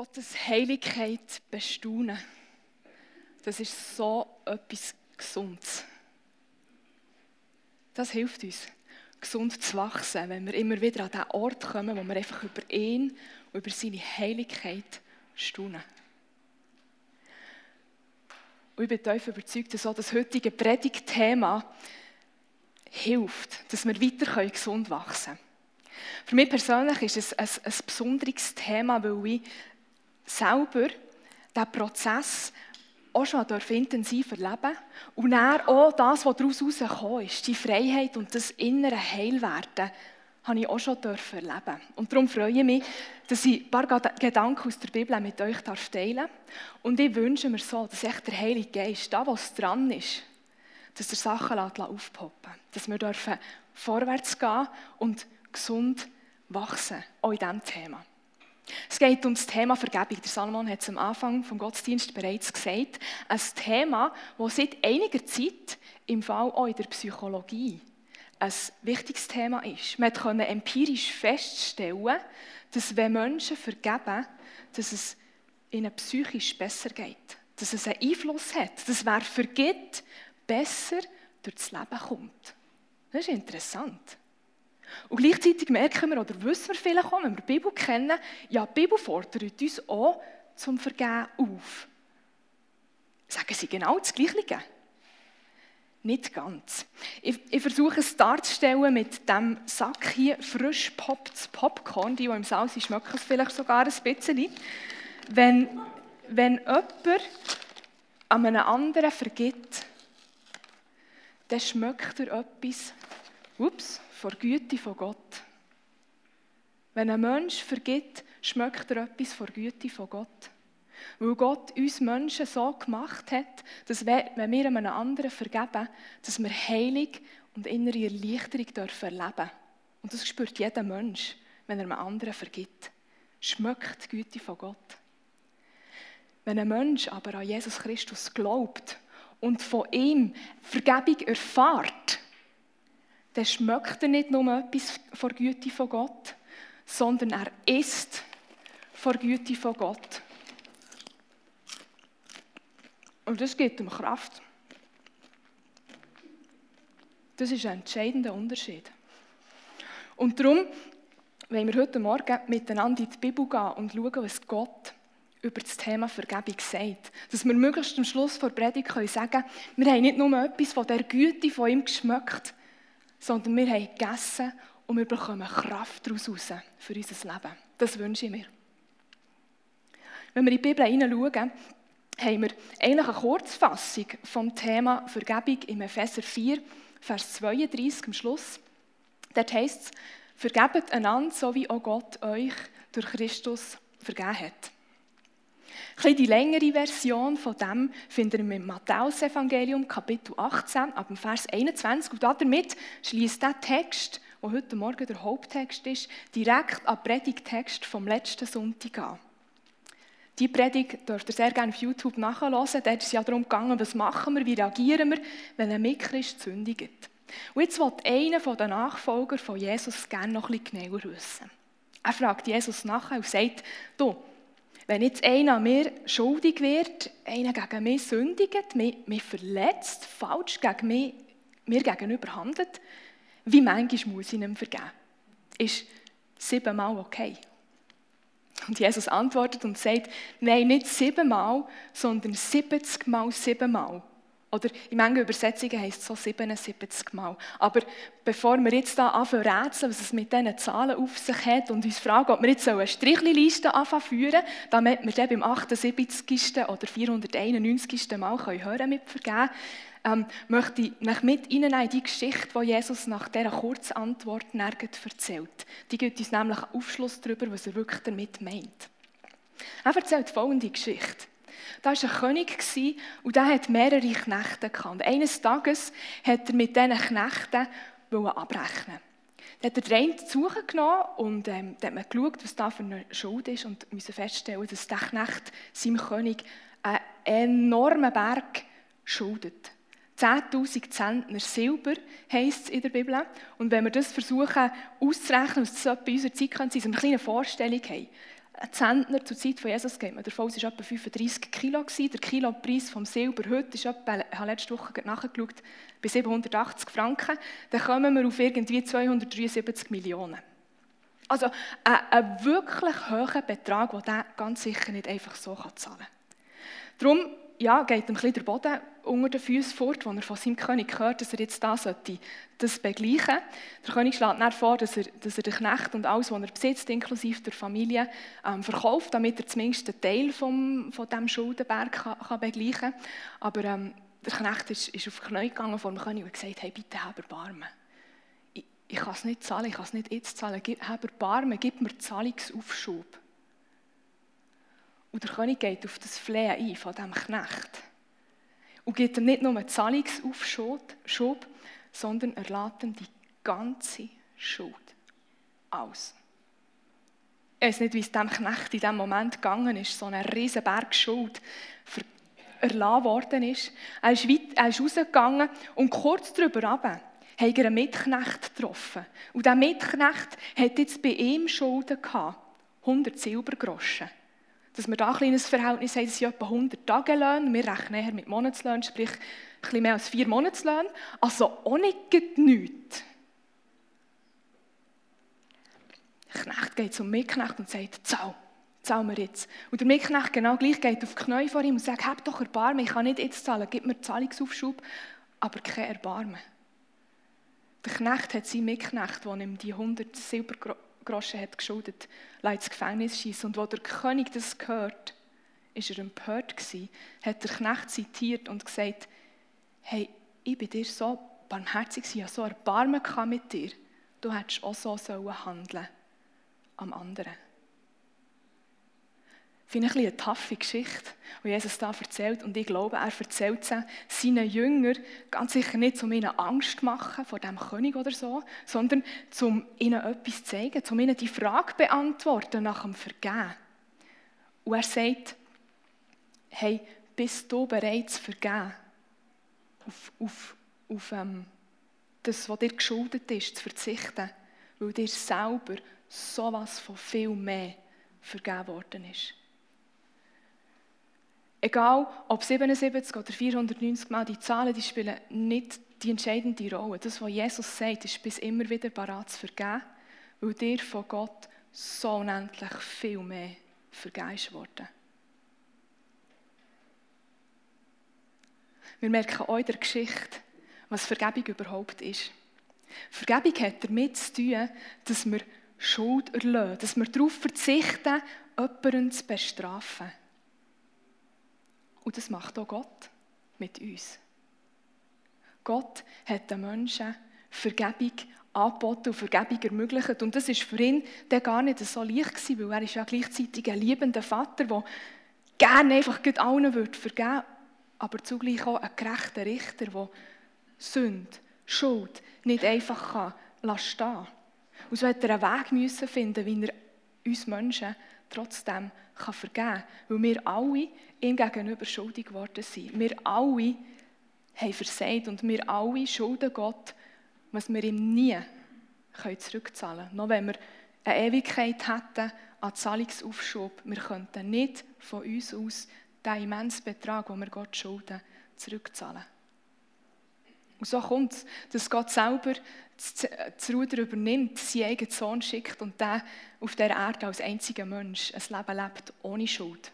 Gottes Heiligkeit bestaunen. Das ist so etwas Gesundes. Das hilft uns, gesund zu wachsen, wenn wir immer wieder an den Ort kommen, wo wir einfach über ihn und über seine Heiligkeit staunen. Und ich bin tief überzeugt, dass auch das heutige Predigtthema hilft, dass wir weiter gesund wachsen können. Für mich persönlich ist es ein, ein besonderes Thema, weil ich selber diesen Prozess auch schon intensiv erleben und dann auch das, was daraus herausgekommen ist, die Freiheit und das innere Heilwerden, habe ich auch schon erleben Und darum freue ich mich, dass ich ein paar Gedanken aus der Bibel mit euch teilen darf. Und ich wünsche mir so, dass echt der Heilige Geist, da was dran ist, dass er Sachen aufpoppen. Dass wir vorwärts gehen und gesund wachsen, auch in diesem Thema. Es geht um das Thema Vergebung. Der Salomon hat es am Anfang vom Gottesdienst bereits gesagt. Ein Thema, das seit einiger Zeit im Fall auch in der Psychologie ein wichtiges Thema ist. Man konnte empirisch feststellen, dass wenn Menschen vergeben, dass es ihnen psychisch besser geht. Dass es einen Einfluss hat. Dass wer vergibt, besser durchs Leben kommt. Das ist interessant. Und gleichzeitig merken wir oder wissen wir vielleicht auch, wenn wir die Bibel kennen, ja, die Bibel fordert uns auch zum Vergehen auf. Sagen sie genau das Gleiche? Nicht ganz. Ich, ich, versuche es darzustellen mit dem Sack hier, frisch popptes Popcorn, die, die im Saal sind, schmecken es vielleicht sogar ein bisschen. Wenn, wenn jemand an einem anderen vergibt, dann schmeckt er etwas, ups, vor Güte von Gott. Wenn ein Mensch vergibt, schmeckt er etwas vor Güte von Gott. Weil Gott uns Menschen so gemacht hat, dass wenn wir einem anderen vergeben, dass wir heilig und innere Erleichterung dürfen erleben. Und das spürt jeder Mensch, wenn er einem anderen vergibt. Schmeckt die Güte von Gott. Wenn ein Mensch aber an Jesus Christus glaubt und von ihm Vergebung erfahrt, dann schmeckt er nicht nur etwas vor Güte von Gott, sondern er ist vor Güte von Gott. Und das gibt ihm Kraft. Das ist ein entscheidender Unterschied. Und darum wollen wir heute Morgen miteinander in die Bibel gehen und schauen, was Gott über das Thema Vergebung sagt. Dass wir möglichst am Schluss der Predigt können sagen wir haben nicht nur etwas von der Güte von ihm geschmeckt, sondern wir haben gegessen und wir bekommen Kraft daraus für unser Leben. Das wünsche ich mir. Wenn wir in die Bibel hineinschauen, haben wir eigentlich eine Kurzfassung vom Thema Vergebung im Epheser 4, Vers 32 am Schluss. Dort heißt es, vergebt einander, so wie auch Gott euch durch Christus vergeben hat. Ein die längere Version von dem finden wir im Matthäus-Evangelium, Kapitel 18, ab dem Vers 21. Und damit schließt der Text, der heute Morgen der Haupttext ist, direkt an den Predigtext vom letzten Sonntag an. Die Predigt dürft ihr sehr gerne auf YouTube nachhören. Dort ist es ja darum gegangen, was machen wir, wie reagieren wir, wenn ein Mitchrist sündigt. Und jetzt will einer der Nachfolger von Jesus gerne noch bisschen genauer wissen. Er fragt Jesus nachher und sagt, du, wenn jetzt einer mir schuldig wird, einer gegen mich sündigt, mich, mich verletzt, falsch gegen mich, mir gegenüber handelt, wie manchmal muss ich ihm vergeben? Ist siebenmal okay? Und Jesus antwortet und sagt, nein, nicht siebenmal, sondern 70 mal siebenmal. Oder in manchen Übersetzungen heißt es so 77 Mal. Aber bevor wir jetzt da anfangen rätseln, was es mit diesen Zahlen auf sich hat und uns fragen, ob wir jetzt eine Strichliste anfangen führen, damit wir dann beim 78. oder 491. Mal hören können mit Vergeben, ähm, möchte ich mich mit Ihnen in die Geschichte, die Jesus nach dieser Kurzantwort nirgends erzählt. Die gibt uns nämlich Aufschluss darüber, was er wirklich damit meint. Er erzählt folgende Geschichte. Da war ein König und der hat mehrere Knechte gehabt. Eines Tages hat er mit diesen Knechten abrechnen. Dann hat er den einen zu genommen und ähm, hat man geschaut, was da für eine Schuld ist und musste feststellen, dass der Knecht seinem König einen enormen Berg schuldet. 10.000 Zentner Silber heisst es in der Bibel. Und wenn wir das versuchen auszurechnen, was das bei unserer Zeit könnte, so eine kleine Vorstellung haben. Ein Zentner zur Zeit von Jesus geht man davon aus, war etwa 35 Kilo. Der Kilopreis vom Silber heute ist etwa, ich habe letzte Woche nachgeschaut, bei 780 Franken. Dann kommen wir auf irgendwie 273 Millionen. Also ein, wirklich hoher Betrag, den der ganz sicher nicht einfach so zahlen kann. Darum ja, geht ihm ein der Boden unter den Füßen fort, wo er von seinem König hört, dass er jetzt da sollte, das begleichen Der König schlägt dann vor, dass er, dass er den Knecht und alles, was er besitzt, inklusive der Familie, ähm, verkauft, damit er zumindest einen Teil vom, von diesem Schuldenberg kann, kann begleichen kann. Aber ähm, der Knecht ist, ist auf die Knie gegangen vor dem König und gesagt, hey, bitte, hab Erbarmen. Ich, ich kann es nicht zahlen, ich kann es nicht jetzt zahlen. Hab Erbarmen, gib mir Zahlungsaufschub. Und der König geht auf das Flehen ein von diesem Knecht. Und gibt ihm nicht nur einen Zahlungsaufschub, sondern er lässt ihm die ganze Schuld aus. Ich weiß nicht, wie es dem Knecht in diesem Moment gegangen ist, so ein riesen Berg Schuld erlassen worden ist. Er ist, weit, er ist rausgegangen und kurz darüber runter hat er einen Mitknecht getroffen. Und dieser Mitknecht hat jetzt bei ihm Schulden gehabt. 100 Silbergroschen dass wir da ein kleines Verhältnis haben, das sind etwa 100 Tagelöhne. Wir rechnen eher mit Monatslöhnen, sprich ein bisschen mehr als vier Monatslöhne. Also auch nicht nichts. Der Knecht geht zum Mitknecht und sagt, zahl, zahl mir jetzt. Und der Mitknecht genau gleich geht auf die Knie vor ihm und sagt, hab doch Erbarmen, ich kann nicht jetzt zahlen, gib mir Zahlungsaufschub, aber kein Erbarmen. Der Knecht hat seinen Mitknecht, der ihm die 100 Silber Groschen hat geschuldet, ins Gefängnis schießen. Und wo der König das gehört, ist er empört gewesen, hat der Knecht zitiert und gesagt, hey, ich bin dir so barmherzig habe so Erbarmen mit dir. Du hättest auch so handeln sollen am anderen. Finde ich eine taffe Geschichte, die Jesus da erzählt. Und ich glaube, er erzählt sie seinen Jüngern ganz sicher nicht, um ihnen Angst zu machen vor dem König oder so, sondern um ihnen etwas zu zeigen, um ihnen die Frage zu beantworten nach dem Vergehen. Und er sagt, hey, bist du bereit zu vergeben? Auf, auf, auf ähm, das, was dir geschuldet ist, zu verzichten, weil dir selber sowas von viel mehr vergeben worden ist. Egal, ob 77 oder 490 Mal, die Zahlen die spielen nicht die entscheidende Rolle. Das, was Jesus sagt, ist bis immer wieder parat zu vergeben, weil dir von Gott so unendlich viel mehr vergeben worden. Wir merken auch in der Geschichte, was Vergebung überhaupt ist. Vergebung hat damit zu tun, dass wir Schuld erlösen, dass wir darauf verzichten, jemanden zu bestrafen. Und das macht auch Gott mit uns. Gott hat den Menschen Vergebung angeboten und Vergebung ermöglicht. Und das war für ihn dann gar nicht so leicht gewesen, weil er ist ja gleichzeitig ein liebender Vater, der gerne einfach allen würde vergeben aber zugleich auch ein gerechter Richter, der Sünde, Schuld nicht einfach kann lassen stehen. Und so hat er einen Weg müssen finden, wie er uns Menschen trotzdem kann vergeben kann. Weil wir alle ihm gegenüber schuldig geworden sind. Wir alle haben versagt und wir alle schulden Gott, was wir ihm nie zurückzahlen können. Noch wenn wir eine Ewigkeit hätten an Zahlungsaufschub, wir könnten nicht von uns aus den immensen Betrag, den wir Gott schulden, zurückzahlen. Und so kommt es, dass Gott selber das Ruder übernimmt, seinen eigenen Sohn schickt und der auf der Erde als einziger Mensch ein Leben lebt ohne Schuld.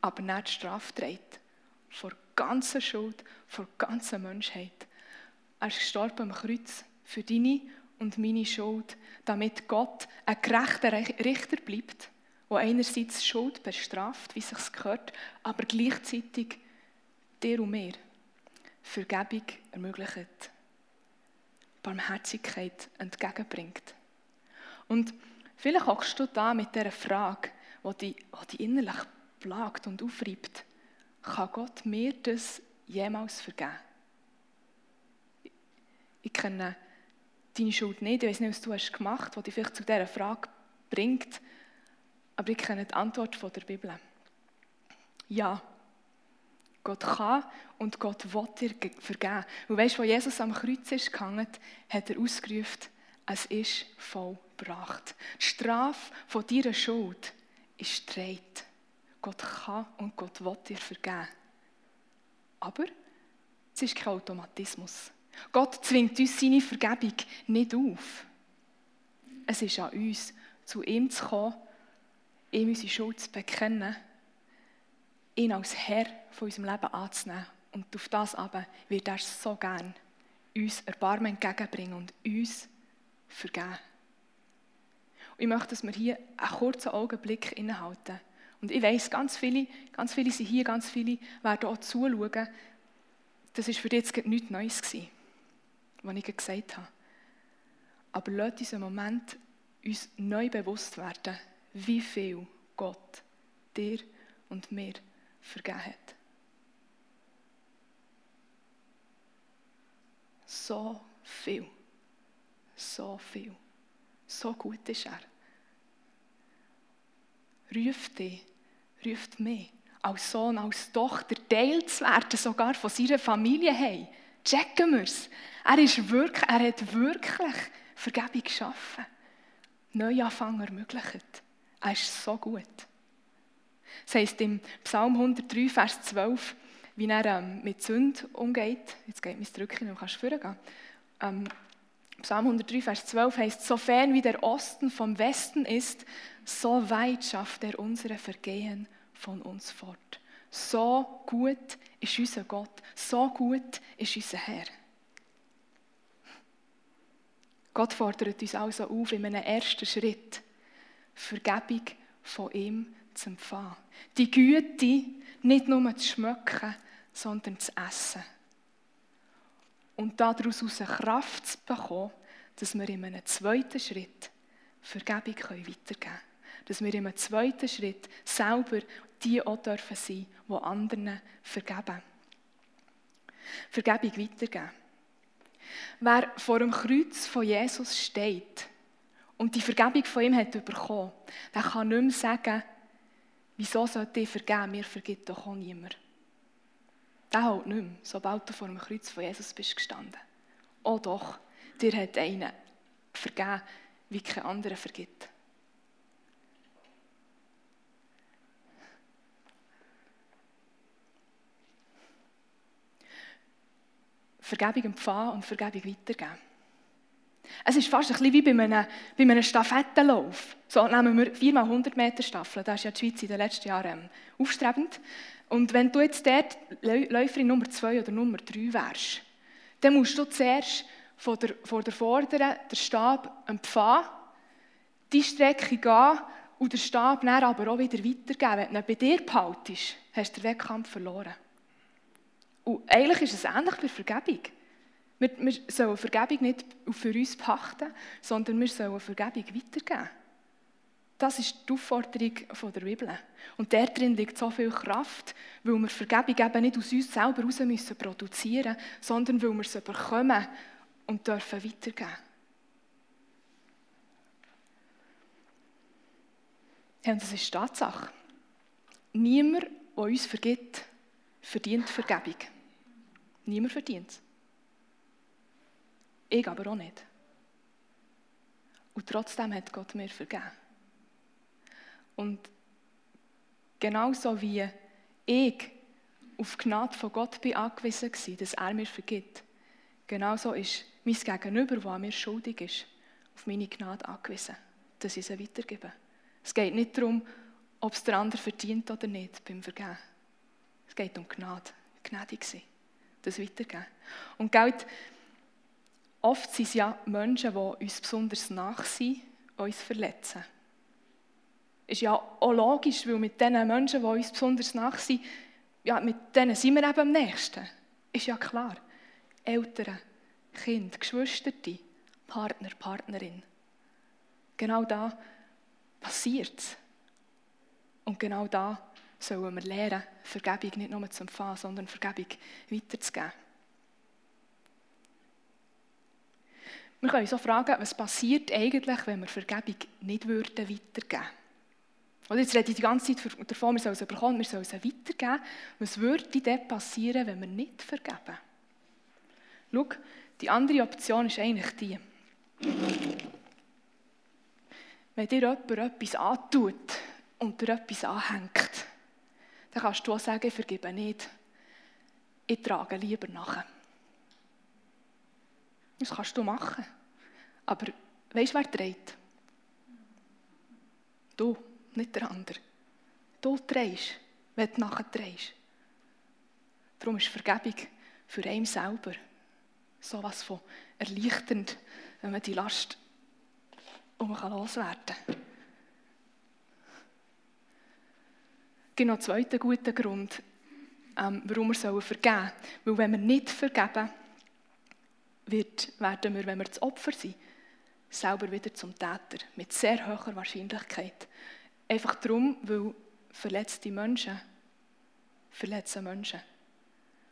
Aber nicht die Strafe trägt. Vor ganzer Schuld, vor ganzer Menschheit. Er ist gestorben am Kreuz für deine und meine Schuld, damit Gott ein gerechter Richter bleibt, der einerseits Schuld bestraft, wie es sich gehört, aber gleichzeitig dir und mir Vergebung ermöglicht, Barmherzigkeit entgegenbringt. Und vielleicht hockst du da mit dieser Frage, die dich, die innerlich plagt und aufreibt. Kann Gott mir das jemals vergeben? Ich kenne deine Schuld nicht, ich weiß nicht, was du hast gemacht hast, was dich vielleicht zu dieser Frage bringt, aber ich kenne die Antwort von der Bibel. Ja, Gott kann und Gott will dir vergeben. Und weißt du, wo Jesus am Kreuz ist gehangen, hat er ausgerufen, es ist vollbracht. Die Strafe von deiner Schuld ist streit. Gott kann und Gott will dir vergeben. Aber es ist kein Automatismus. Gott zwingt uns seine Vergebung nicht auf. Es ist an uns, zu ihm zu kommen, ihm unsere Schuld zu bekennen, ihn als Herr von unserem Leben anzunehmen. Und auf das aber wird er so gern uns Erbarmen entgegenbringen und uns vergeben. Und ich möchte, dass wir hier einen kurzen Augenblick innehalten. Und ich weiß, ganz viele, ganz viele sind hier, ganz viele werden auch zuschauen. Das war für dich jetzt nichts Neues, gewesen, was ich gesagt habe. Aber lasst uns einen Moment uns neu bewusst werden, wie viel Gott dir und mir vergeben hat. So viel. So viel. So gut ist er. Ruft dich, ruft mich, als Sohn, als Tochter Teil zu werden, sogar von seiner Familie hey. Checken wir es. Er, ist wirklich, er hat wirklich Vergebung geschaffen. Neuanfang ermöglicht. Er ist so gut. Das heisst im Psalm 103, Vers 12, wie er ähm, mit Sünde umgeht. Jetzt geht mein Drücken, dann kannst du vorgehen. Ähm, Psalm 103, Vers 12 heißt: So fern wie der Osten vom Westen ist, so weit schafft er unsere Vergehen von uns fort. So gut ist unser Gott, so gut ist unser Herr. Gott fordert uns also auf, in einem ersten Schritt Vergebung von ihm zu empfangen. Die Güte nicht nur zu schmecken, sondern zu essen. Und daraus eine Kraft zu bekommen, dass wir in einem zweiten Schritt Vergebung weitergeben können. Dass wir in einem zweiten Schritt selber die auch dürfen sein, die anderen vergeben. Vergebung weitergeben. Wer vor dem Kreuz von Jesus steht und die Vergebung von ihm hat bekommen, der kann nicht mehr sagen, wieso sollte ich vergeben, mir vergibt doch auch niemand. Der hält nicht mehr, sobald du vor dem Kreuz von Jesus bist gestanden. Oh doch, dir hat einer vergeben, wie kein anderer vergibt. Vergebung empfangen und Vergebung weitergeben. Es ist fast ein bisschen wie bei einem, bei einem Stafettenlauf. So nehmen wir 4x100 Meter Staffel. Da ist ja die Schweiz in den letzten Jahren ähm, aufstrebend. Und wenn du jetzt dort Läuferin Nummer 2 oder Nummer 3 wärst, dann musst du zuerst von der, von der Vorderen den Stab empfangen, die Strecke gehen und den Stab dann aber auch wieder weitergeben. Wenn du ihn bei dir behaltest, hast du den Wettkampf verloren. Und eigentlich ist es ähnlich bei Vergebung. Wir, wir sollen Vergebung nicht für uns pachten, sondern wir sollen Vergebung weitergeben. Das ist die Aufforderung der Bibel. Und drin liegt so viel Kraft, weil wir Vergebung eben nicht aus uns selber heraus müssen produzieren sondern weil wir sie bekommen und dürfen weitergeben. Ja, und das ist Tatsache. Niemand, der uns vergibt, verdient Vergebung. Niemand verdient es. Ich aber auch nicht. Und trotzdem hat Gott mir vergeben. Und genauso wie ich auf Gnade von Gott bin angewiesen war, dass er mir vergibt, genauso ist mein Gegenüber, an mir schuldig ist, auf meine Gnade angewiesen, dass ich sie weitergebe. Es geht nicht darum, ob es der andere verdient oder nicht beim Vergeben. Es geht um Gnade, gnädig sein, das weitergeben. Und Geld, oft sind es ja Menschen, die uns besonders nach sind, uns verletzen. Ist ja auch logisch, weil mit den Menschen, die uns besonders nach sind, ja, mit denen sind wir eben am nächsten. Ist ja klar. Eltern, Kind, Geschwister, Partner, Partnerin. Genau da passiert es. Und genau da sollen wir lernen, Vergebung nicht nur zu empfangen, sondern Vergebung weiterzugeben. Wir können uns auch fragen, was passiert eigentlich, wenn wir Vergebung nicht würden weitergeben würden. Jetzt rede ich die ganze Zeit davon, wir sollen es bekommen, wir sollen es weitergeben. Was würde denn passieren, wenn wir nicht vergeben? Schau, die andere Option ist eigentlich die. Wenn dir jemand etwas antut und dir etwas anhängt, dann kannst du auch sagen, ich vergebe nicht. Ich trage lieber nachher. Das kannst du machen. Aber weißt du, wer trägt? Du, nicht der andere. Du trägst, wenn du nachher trägst. Darum ist Vergebung für einen selber so etwas von erleichternd, wenn man die Last um loswerden kann. Es gibt noch einen zweiten guten Grund, ähm, warum wir vergeben sollen. Weil wenn wir nicht vergeben, wird, werden wir, wenn wir das Opfer sind, selber wieder zum Täter. Mit sehr hoher Wahrscheinlichkeit. Einfach darum, weil verletzte Menschen verletzen Menschen.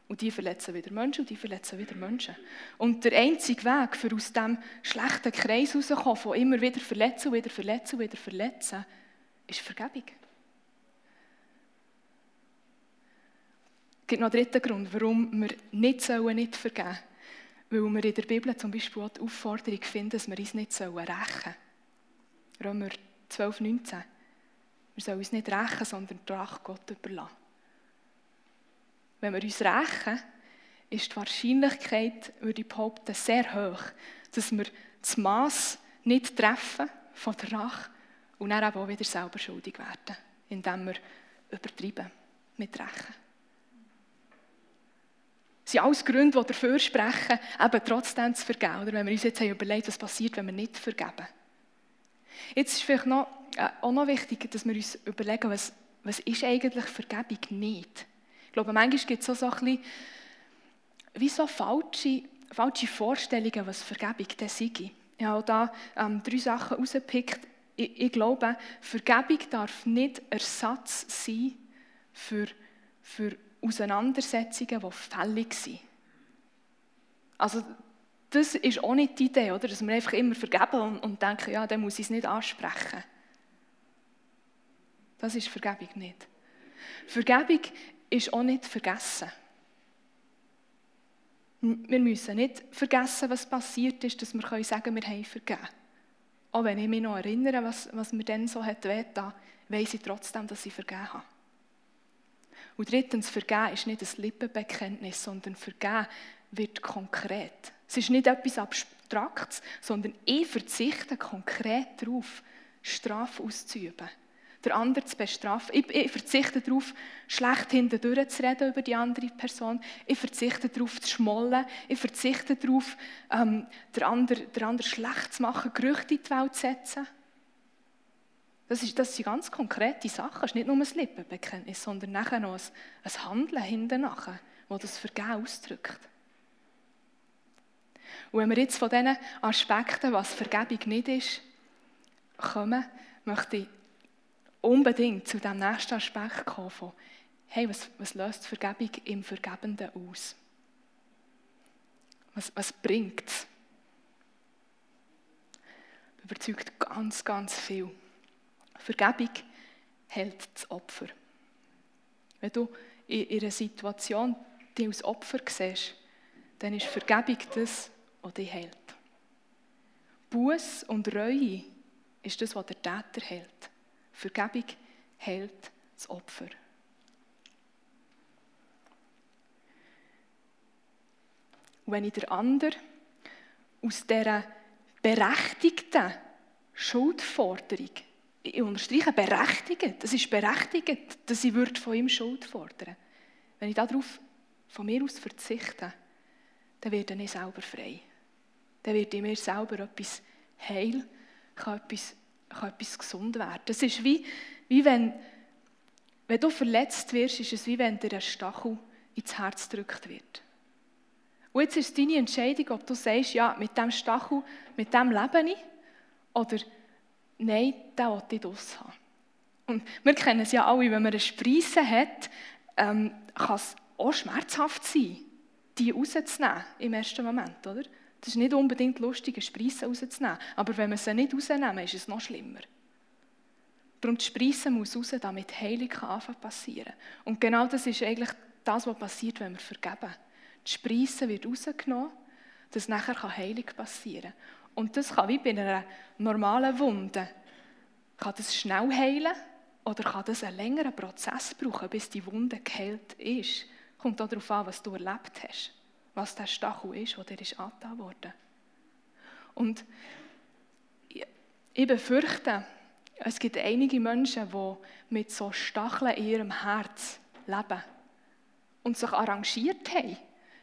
Und die verletzen wieder Menschen und die verletzen wieder Menschen. Und der einzige Weg, für aus diesem schlechten Kreis rauszukommen, von immer wieder verletzen, wieder verletzen, wieder verletzen, ist Vergebung. Es gibt noch einen dritten Grund, warum wir nicht, sollen, nicht vergeben sollen. Weil wir in der Bibel zum Beispiel auch die Aufforderung finden, dass wir uns nicht rächen sollen. Römer 12, 19. Wir sollen uns nicht rächen, sondern die Rache Gott überlassen. Wenn wir uns rächen, ist die Wahrscheinlichkeit, würde ich behaupten, sehr hoch, dass wir das Maß nicht treffen von der Rache und dann auch wieder selber schuldig werden, indem wir übertreiben mit Rächen. Sind alles Gründe, die dafür sprechen, eben trotzdem zu vergeben. Oder wenn wir uns jetzt haben überlegt, was passiert, wenn wir nicht vergeben. Jetzt ist vielleicht noch, äh, auch noch wichtig, dass wir uns überlegen, was, was ist eigentlich Vergebung nicht? Ich glaube, manchmal gibt es so, so ein bisschen, wie so falsche, falsche Vorstellungen, was Vergebung denn sei. Ich habe da ähm, drei Sachen rausgepickt. Ich, ich, glaube, Vergebung darf nicht Ersatz sein für, für Auseinandersetzungen, die fällig sind. Also, das ist auch nicht die Idee, oder? dass wir einfach immer vergeben und, und denken, ja, dann muss ich es nicht ansprechen. Das ist Vergebung nicht. Vergebung ist auch nicht vergessen. Wir müssen nicht vergessen, was passiert ist, dass wir sagen können, wir haben vergeben. Auch wenn ich mich noch erinnere, was, was mir dann so hat wehgetan, weiss ich trotzdem, dass ich vergeben habe. Und drittens, vergeben ist nicht ein Lippenbekenntnis, sondern vergeben wird konkret. Es ist nicht etwas Abstraktes, sondern ich verzichte konkret darauf, Strafe auszuüben der andere zu bestrafen. Ich, ich verzichte darauf, schlecht hintendurch zu reden über die andere Person. Ich verzichte darauf, zu schmollen. Ich verzichte darauf, ähm, der andere, der schlecht zu machen, Gerüchte in die Welt zu setzen. Das, ist, das sind ganz konkrete Sachen. Es ist nicht nur ein Lippenbekenntnis, sondern nachher noch ein, ein Handeln hinten nachher, das das Vergehen ausdrückt. Und wenn wir jetzt von diesen Aspekten, was Vergebung nicht ist, kommen, möchte ich unbedingt zu dem nächsten Aspekt kommen von, hey, was, was löst Vergebung im Vergebenden aus? Was, was bringt es? Überzeugt ganz, ganz viel. Vergebung hält das Opfer. Wenn du in einer Situation die als Opfer siehst, dann ist Vergebung das, was dich hält. Buß und Reue ist das, was der Täter hält. Vergebung hält das Opfer. Und wenn ich der andere aus dieser berechtigten Schuldforderung, ich unterstreiche berechtigt, das ist berechtigt, dass ich von ihm Schuld fordern Wenn ich darauf von mir aus verzichte, dann werde ich selber frei. Dann werde ich mir selber etwas heil, kann etwas kann etwas gesund werden. Es ist wie, wie wenn, wenn du verletzt wirst, ist es wie wenn dir ein Stachel ins Herz gedrückt wird. Und jetzt ist es deine Entscheidung, ob du sagst, ja, mit dem Stachel, mit dem lebe ich, oder nein, den will ich draus haben. Und wir kennen es ja alle, wenn man eine Spreisse hat, ähm, kann es auch schmerzhaft sein, die rauszunehmen im ersten Moment, oder? Es ist nicht unbedingt lustig, eine Spreisse rauszunehmen. Aber wenn wir sie nicht rausnehmen, ist es noch schlimmer. Darum die Spreisse muss raus, damit Heilung anfangen passieren. Und genau das ist eigentlich das, was passiert, wenn wir vergeben. Die Spreisse wird rausgenommen, dass nachher Heilung passieren kann. Und das kann wie bei einer normalen Wunde, kann das schnell heilen oder kann das einen längeren Prozess brauchen, bis die Wunde geheilt ist. Kommt auch darauf an, was du erlebt hast, was der Stachel ist, der dir angetan wurde. Und ich befürchte, es gibt einige Menschen, die mit so Stacheln in ihrem Herz leben und sich arrangiert haben.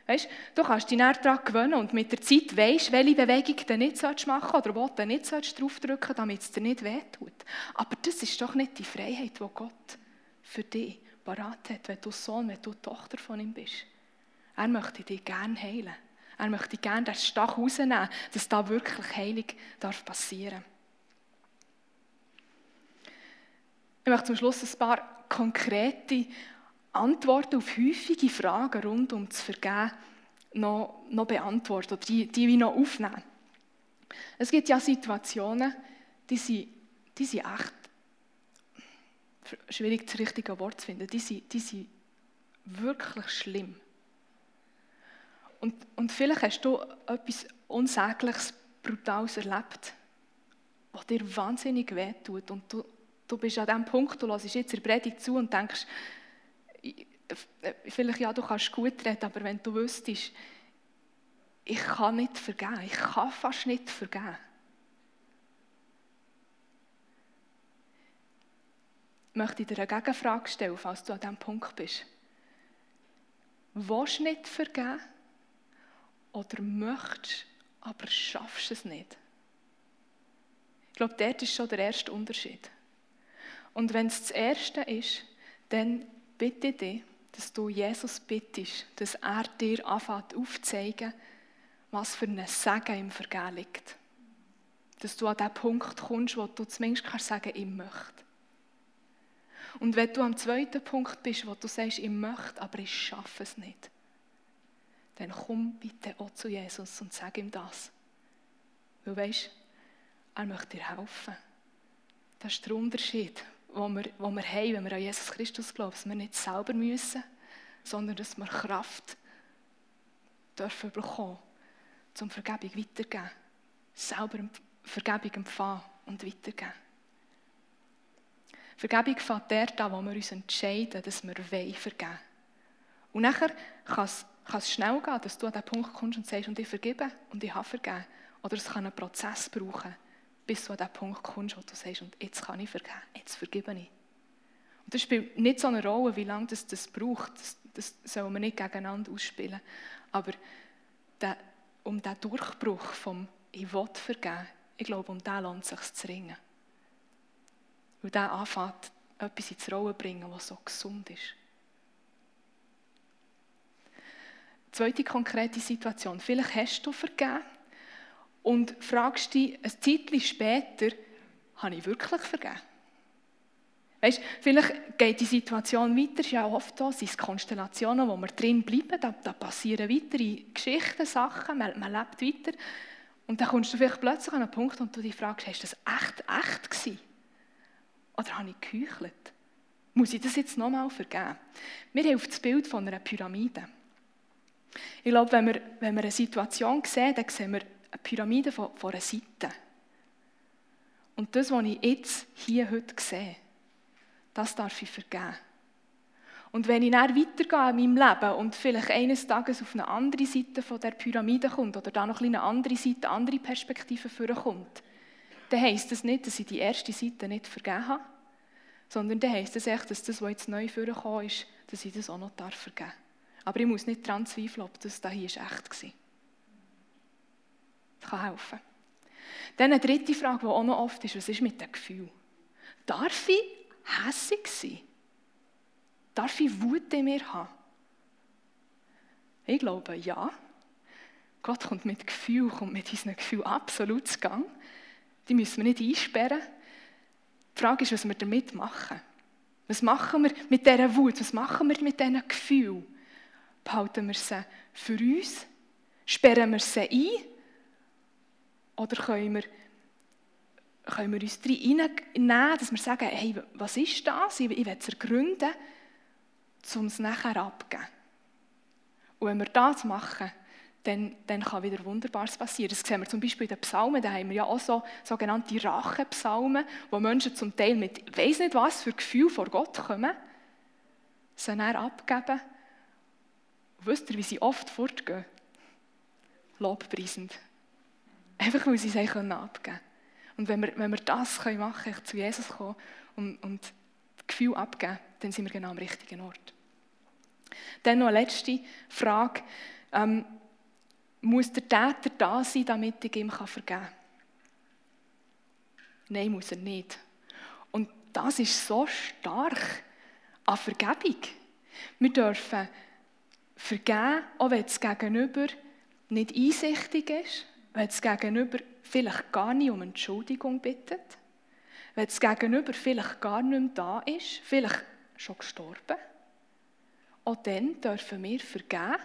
Weißt, du kannst dich näher daran gewöhnen und mit der Zeit weißt, welche Bewegung du nicht machen sollst oder wo du nicht draufdrücken sollst, damit es dir nicht wehtut. Aber das ist doch nicht die Freiheit, die Gott für dich parat hat, wenn du Sohn, wenn du Tochter von ihm bist. Er möchte dich gerne heilen. Er möchte gerne den Stach rausnehmen, dass da wirklich Heilung darf passieren. Ich möchte zum Schluss ein paar konkrete Antworten auf häufige Fragen rund um das Vergehen noch, noch beantworten oder die, die wir noch aufnehmen. Es gibt ja Situationen, die sind, die sind echt schwierig, das richtige Wort zu finden. Die sind, die sind wirklich schlimm. Und, und vielleicht hast du etwas Unsägliches, Brutales erlebt, was dir wahnsinnig wehtut und du, du bist an dem Punkt, du hörst jetzt der Predigt zu und denkst, vielleicht ja, du kannst gut reden, aber wenn du wüsstest, ich kann nicht vergeben, ich kann fast nicht vergeben. Ich möchte dir eine Gegenfrage stellen, falls du an diesem Punkt bist. Willst du nicht vergeben? Oder möchtest, aber schaffst es nicht? Ich glaube, dort ist schon der erste Unterschied. Und wenn es das Erste ist, dann bitte ich dich, dass du Jesus bittest, dass er dir anfängt aufzuzeigen, was für ein Segen im Vergehen liegt. Dass du an den Punkt kommst, wo du zumindest kannst sagen, ich möchte. Und wenn du am zweiten Punkt bist, wo du sagst, ich möchte, aber ich schaffe es nicht, dann komm bitte auch zu Jesus und sag ihm das. Weil weißt, er möchte dir helfen. Das ist der Unterschied wo wir, wo wir haben, wenn wir an Jesus Christus glauben, dass wir nicht selber müssen, sondern dass wir Kraft dürfen bekommen, zum Vergebung weiterzugeben. Selber Vergebung empfangen und weitergeben. Vergebung fängt dort an, wo wir uns entscheiden, dass wir vergeben wollen. Und nachher kann es, kann es schnell gehen, dass du an den Punkt kommst und sagst, und ich vergebe und ich habe vergeben. Oder es kann einen Prozess brauchen, bis du an den Punkt kommst, wo du sagst, und jetzt kann ich vergeben, jetzt vergebe ich. Und das spielt nicht so eine Rolle, wie lange das, das braucht. Das, das soll man nicht gegeneinander ausspielen. Aber der, um diesen Durchbruch vom «Ich will vergeben», ich glaube, um den lohnt es sich zu ringen. Weil der anfängt, etwas ins Rollen zu bringen, was so gesund ist. Zweite konkrete Situation. Vielleicht hast du vergeben und fragst dich ein Zeitchen später, habe ich wirklich vergeben? Weißt, vielleicht geht die Situation weiter, ist ja oft so, sind Konstellationen, wo wir drin bleiben, da, da passieren weitere Geschichten, Sachen, man, man, lebt weiter. Und dann kommst du vielleicht plötzlich an einen Punkt und du dich fragst, hast das echt, echt gewesen? Oder habe ich geheuchelt? Muss ich das jetzt nochmal vergeben? Haben auf das Bild von einer Pyramide. Ich glaube, wenn wir, wenn wir eine Situation sehen, dann sehen wir eine Pyramide von, von einer Seite. Und das, was ich jetzt hier heute sehe, das darf ich vergeben. Und wenn ich dann weitergehe in meinem Leben und vielleicht eines Tages auf eine andere Seite von der Pyramide kommt oder da noch eine andere Seite, andere Perspektive vorkommt, dann heisst das nicht, dass ich die erste Seite nicht vergeben habe, sondern dann heisst das echt, dass das, was jetzt neu vorgekommen ist, dass ich das auch noch vergeben darf. Aber ich muss nicht daran zweifeln, ob das hier echt war. Kann helfen. Dann eine dritte Frage, die auch noch oft ist, was ist mit dem Gefühl? Darf ich hässig sein? Darf ich Wut in mir haben? Ich glaube, ja. Gott kommt mit Gefühl, kommt mit unseren Gefühlen absolut zu Gang. Die müssen wir nicht einsperren. Die Frage ist, was wir damit machen. Was machen wir mit dieser Wut? Was machen wir mit diesen Gefühlen? Behalten wir sie für uns? Sperren wir sie ein? Oder können wir, können wir uns reinnehmen, dass wir sagen, hey, was ist das? Ich, ich will es ergründen, um es nachher abzugeben. Und wenn wir das machen, dann, dann kann wieder Wunderbares passieren. Das sehen wir zum Beispiel in den Psalmen, da haben wir ja auch so sogenannte Rachepsalmen, wo Menschen zum Teil mit, weiss nicht was, für Gefühl vor Gott kommen, sie dann abgeben. Und wisst ihr, wie sie oft fortgehen? Lobpreisend. Einfach, weil sie es abgeben können. Und wenn wir, wenn wir das machen können, zu Jesus kommen und, und das Gefühl abgeben, dann sind wir genau am richtigen Ort. Dann noch eine letzte Frage. Ähm, muss der Täter da sein, damit ich ihm vergeben kann? Nein, muss er nicht. Und das ist so stark an Vergebung. Wir dürfen vergeben, auch wenn das Gegenüber nicht einsichtig ist, wenn das Gegenüber vielleicht gar nicht um Entschuldigung bittet, wenn das Gegenüber vielleicht gar nicht mehr da ist, vielleicht schon gestorben. Auch dann dürfen wir vergeben,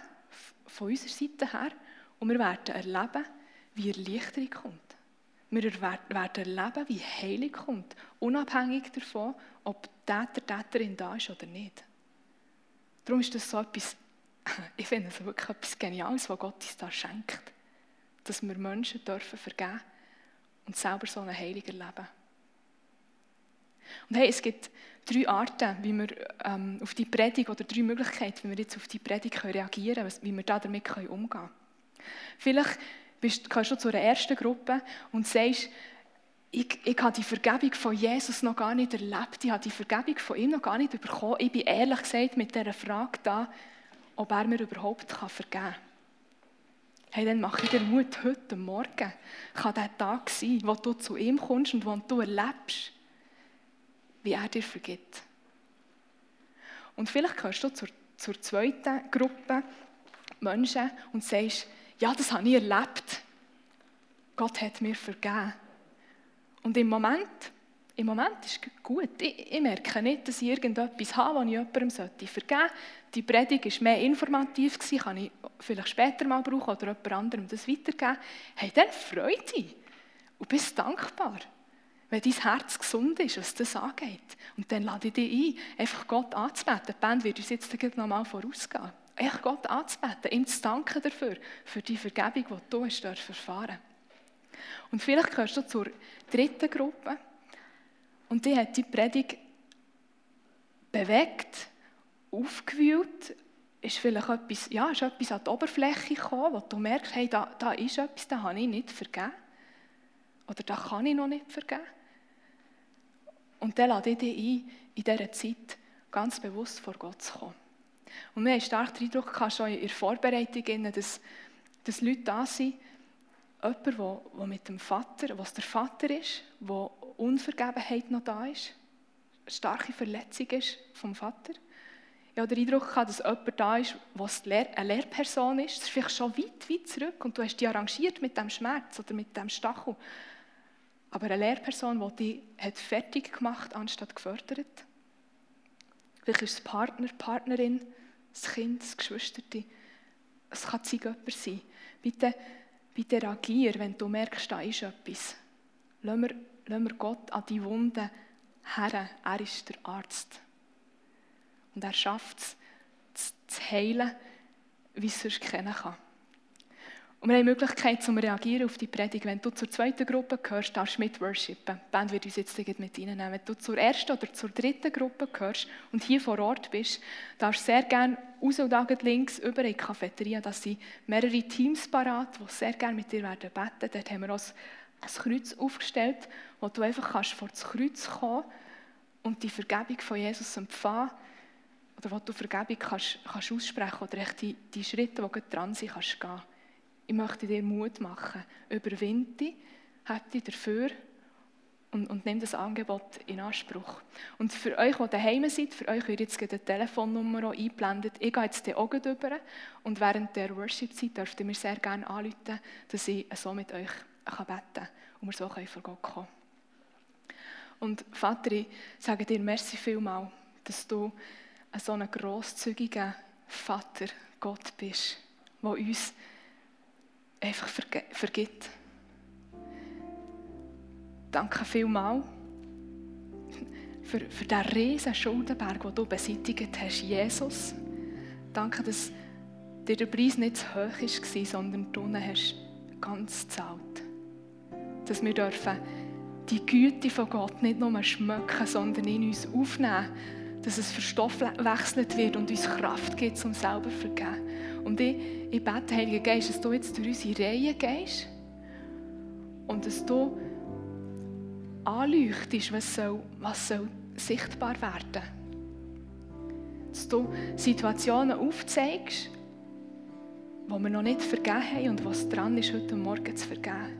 von unserer Seite her, und wir werden erleben, wie Erleichterung kommt. Wir werden erleben, wie Heilung kommt, unabhängig davon, ob Täter, Täterin da ist oder nicht. Darum ist das so etwas, ich finde es wirklich etwas Geniales, was Gott uns da schenkt. Dass wir Menschen dürfen vergeben und selber so eine Heilung erleben. Und hey, es gibt drei Arten, wie wir ähm, auf die Predigt oder drei Möglichkeiten, wie wir jetzt auf die Predigt reagieren können, wie wir da damit umgehen können. Vielleicht bist, gehörst du zu einer ersten Gruppe und sagst, ich, ich habe die Vergebung von Jesus noch gar nicht erlebt, ich habe die Vergebung von ihm noch gar nicht bekommen. Ich bin ehrlich gesagt mit dieser Frage da, ob er mir überhaupt vergeben kann. Hey, dann mache ich dir Mut, heute Morgen kann der Tag sein, wo du zu ihm kommst und wo du erlebst, wie er dir vergibt. Und vielleicht gehörst du zur, zur zweiten Gruppe Menschen und sagst, ja, das habe ich erlebt. Gott hat mir vergeben. Und im Moment, im Moment ist es gut. Ich, ich, merke nicht, dass ich irgendetwas habe, das ich jemandem vergeben sollte. Die Predigt war mehr informativ, kann ich vielleicht später mal brauchen oder jemand anderem das weitergeben. Hey, dann freu dich und bist dankbar, wenn dein Herz gesund ist, was das angeht. Und dann lade ich dich ein, einfach Gott anzubeten. Die Band wird uns jetzt noch mal vorausgehen echt Gott anzubeten, ihm zu danken dafür, für die Vergebung, die du hast erfahren Und vielleicht gehörst du zur dritten Gruppe und die hat die Predigt bewegt, aufgewühlt, ist vielleicht etwas, ja, ist etwas an die Oberfläche gekommen, wo du merkst, hey, da, da ist etwas, das habe ich nicht vergeben. Oder da kann ich noch nicht vergeben. Und dann lade ich dich ein, in dieser Zeit ganz bewusst vor Gott zu kommen. Und wir haben stark den Eindruck gehabt, schon in der Vorbereitung, dass, dass Leute da sind, jemand, der, der mit dem Vater, was der Vater ist, wo Unvergebenheit noch da ist, eine starke Verletzung ist vom Vater. Ich habe den Eindruck gehabt, dass jemand da ist, was eine Lehrperson ist. Das ist vielleicht schon weit, weit zurück und du hast dich arrangiert mit dem Schmerz oder mit dem Stachel. Aber eine Lehrperson, die dich fertig gemacht anstatt gefördert. Vielleicht ist es Partner, Partnerin, das Kind, das Geschwisterte. Es kann jemand sein. Bitte, bitte reagier, wenn du merkst, da ist etwas. Lass mir, lass mir Gott an die Wunden her. Er ist der Arzt. Und er schafft es, zu heilen, wie es sonst kennen kann. Und wir haben die Möglichkeit, zu reagieren auf die Predigt. Wenn du zur zweiten Gruppe gehörst, darfst du mit worshipen. Die Band wird uns jetzt mit reinnehmen. Wenn du zur ersten oder zur dritten Gruppe gehörst und hier vor Ort bist, darfst du sehr gerne raus und links über in die Cafeteria. Da sind mehrere Teams parat, die sehr gerne mit dir werden beten. Dort haben wir uns ein Kreuz aufgestellt, wo du einfach kannst vor das Kreuz kommen und die Vergebung von Jesus empfangen oder wo du Vergebung kannst, kannst aussprechen oder die, die Schritte, die dran sind, kannst gehen. Ich möchte dir Mut machen. Überwinde dich, habt dich dafür und, und nimm das Angebot in Anspruch. Und für euch, die daheim seid, für euch wird jetzt eine Telefonnummer eingeblendet. Ich gehe jetzt auch rüber und während der Worship-Zeit dürft ihr mir sehr gerne anrufen, dass ich so mit euch beten kann und wir so vor Gott kommen Und Vater, ich sage dir merci vielmal, dass du ein so ein grosszügiger Vater Gott bist, der uns einfach vergibt. Danke vielmals für, für diesen riesen Schuldenberg, den du beseitigt hast, Jesus. Danke, dass dir der Preis nicht zu hoch war, sondern du hast ganz zahlt. Dass wir dürfen die Güte von Gott nicht nur schmecken, sondern in uns aufnehmen, dass es verstoffwechselt wird und uns Kraft gibt, um selber zu vergeben. Und ich, ich bete, Heiliger Geist, dass du jetzt durch unsere Reihe gehst und dass du anleuchtest, was soll, was soll sichtbar werden. Dass du Situationen aufzeigst, wo wir noch nicht vergeben haben und was dran ist, heute Morgen zu vergeben.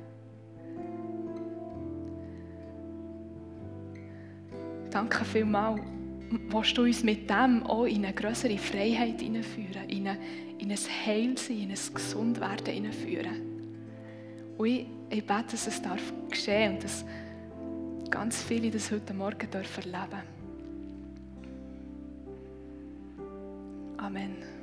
Danke vielmals. Willst du uns mit dem auch in eine größere Freiheit hineinführen, in, in ein Heilsein, in ein Gesundwerden hineinführen? Und ich, ich bete, dass es darf geschehen und dass ganz viele das heute Morgen erleben dürfen. Amen.